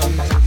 sometimes.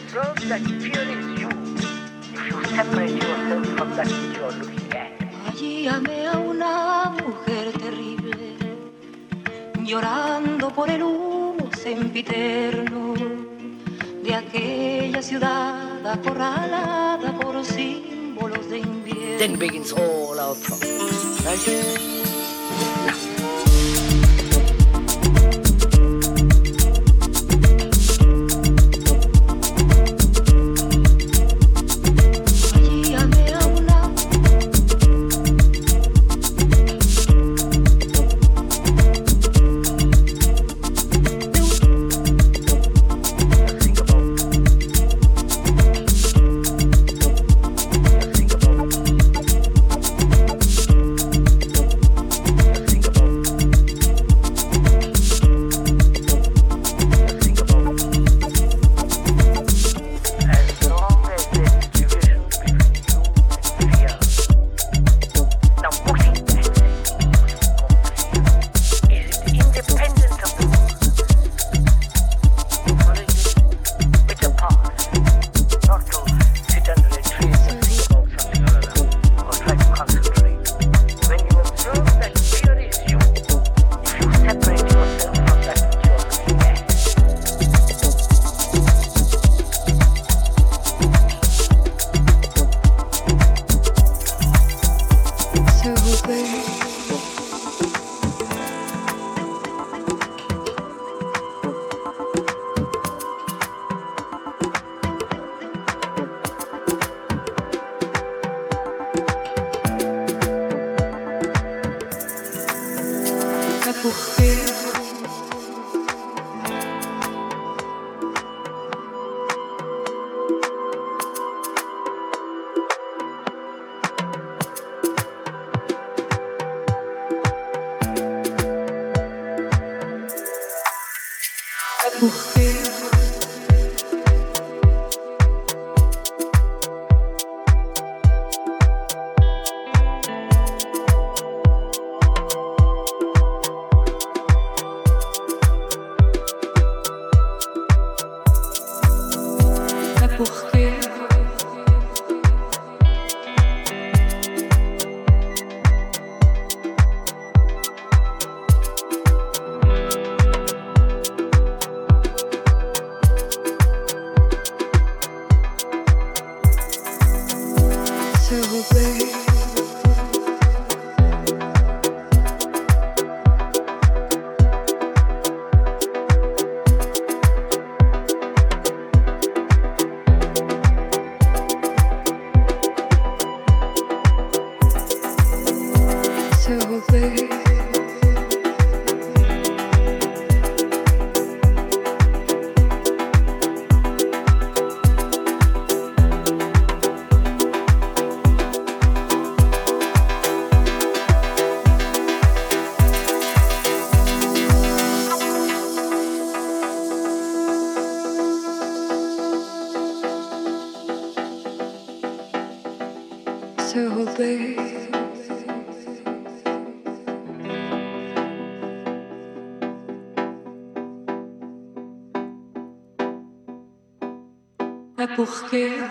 yourself that fear is you. If you separate yourself from that which you are looking at. Allí amé a una mujer terrible, llorando por el humo sempiterno de aquella ciudad acorralada por símbolos de invierno. Then begins all our problems. Com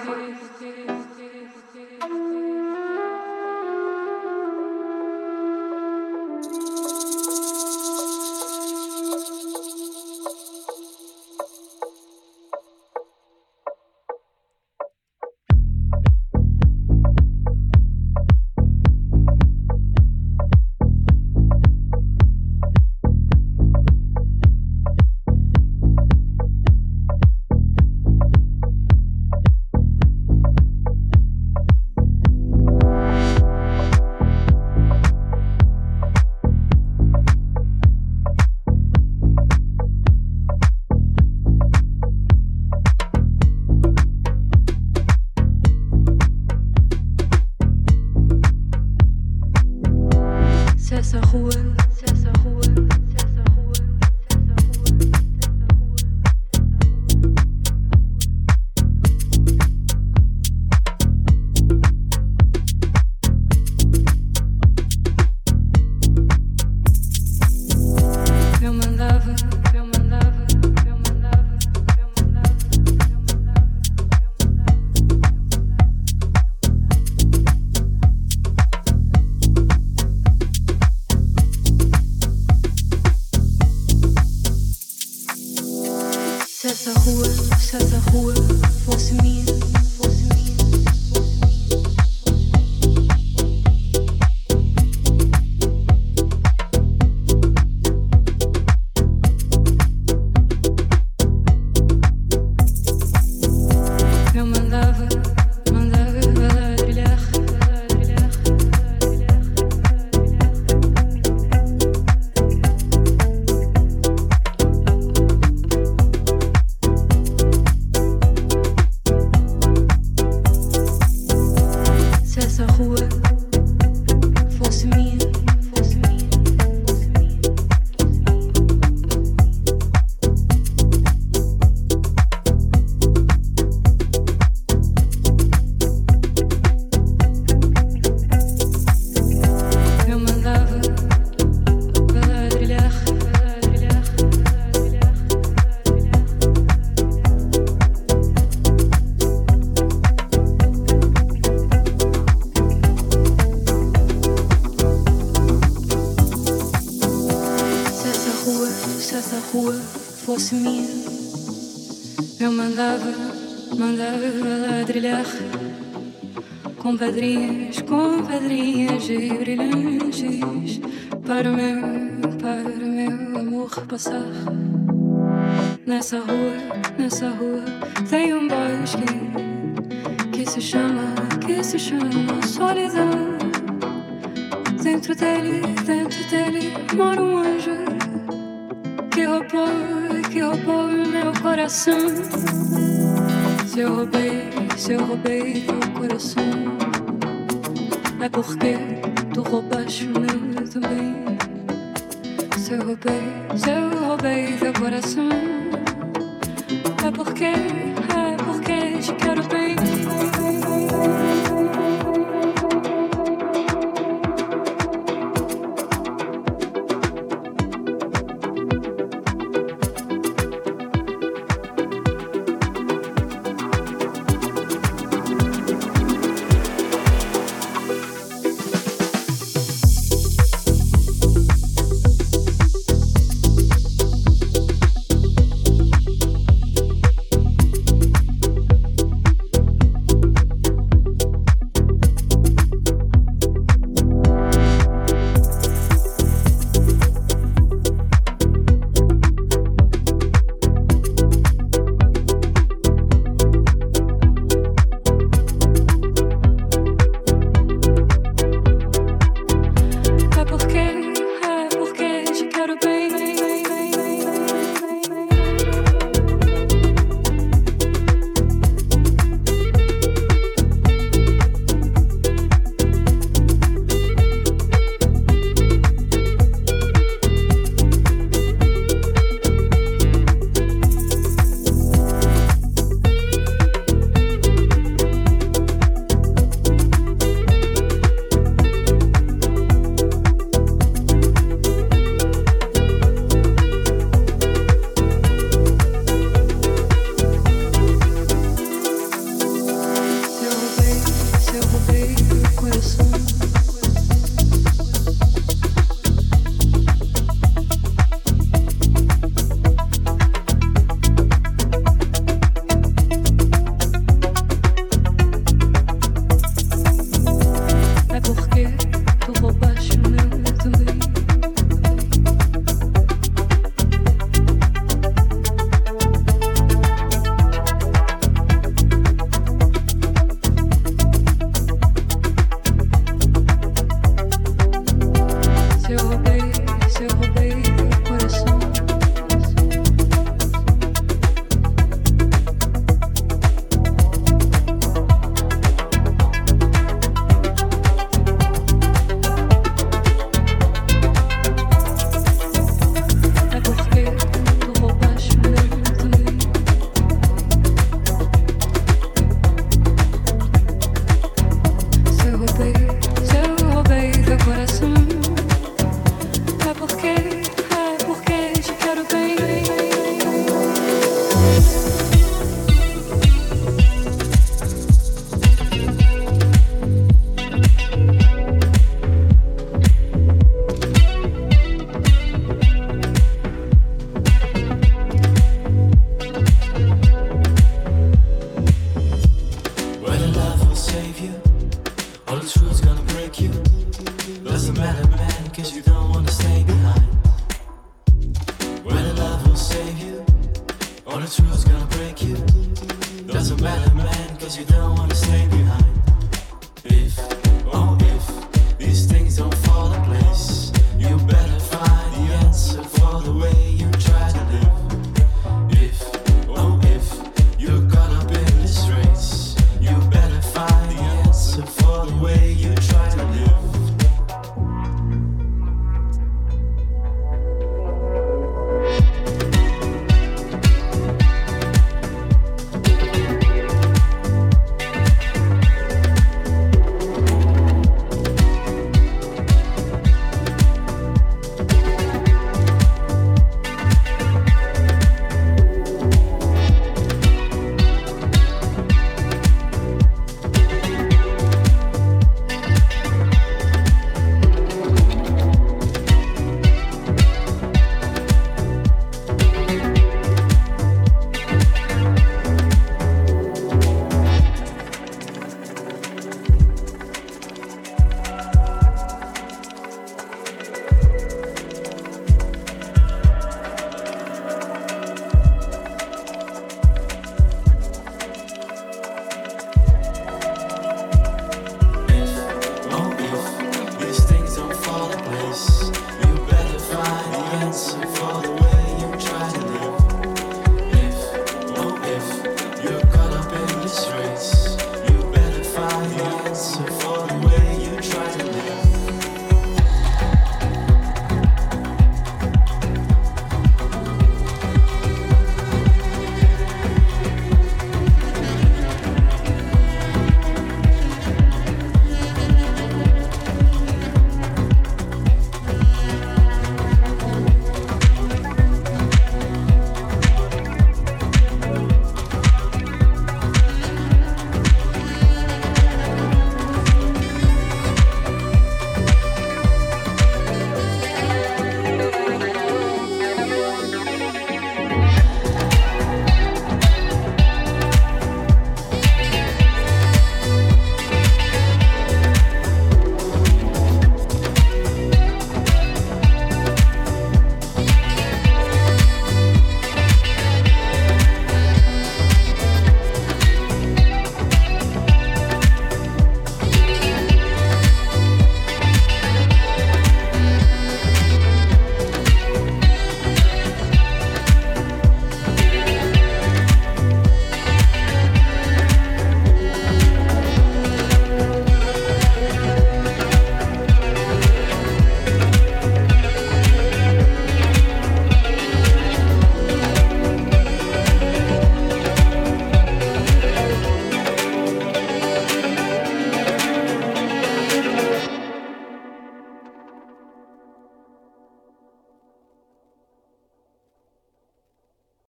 passar. Nessa rua, nessa rua tem um bosque que se chama, que se chama solidão. Dentro dele, dentro dele mora um anjo que roubou, que roubou meu coração. Se eu roubei, se eu roubei teu coração, é porque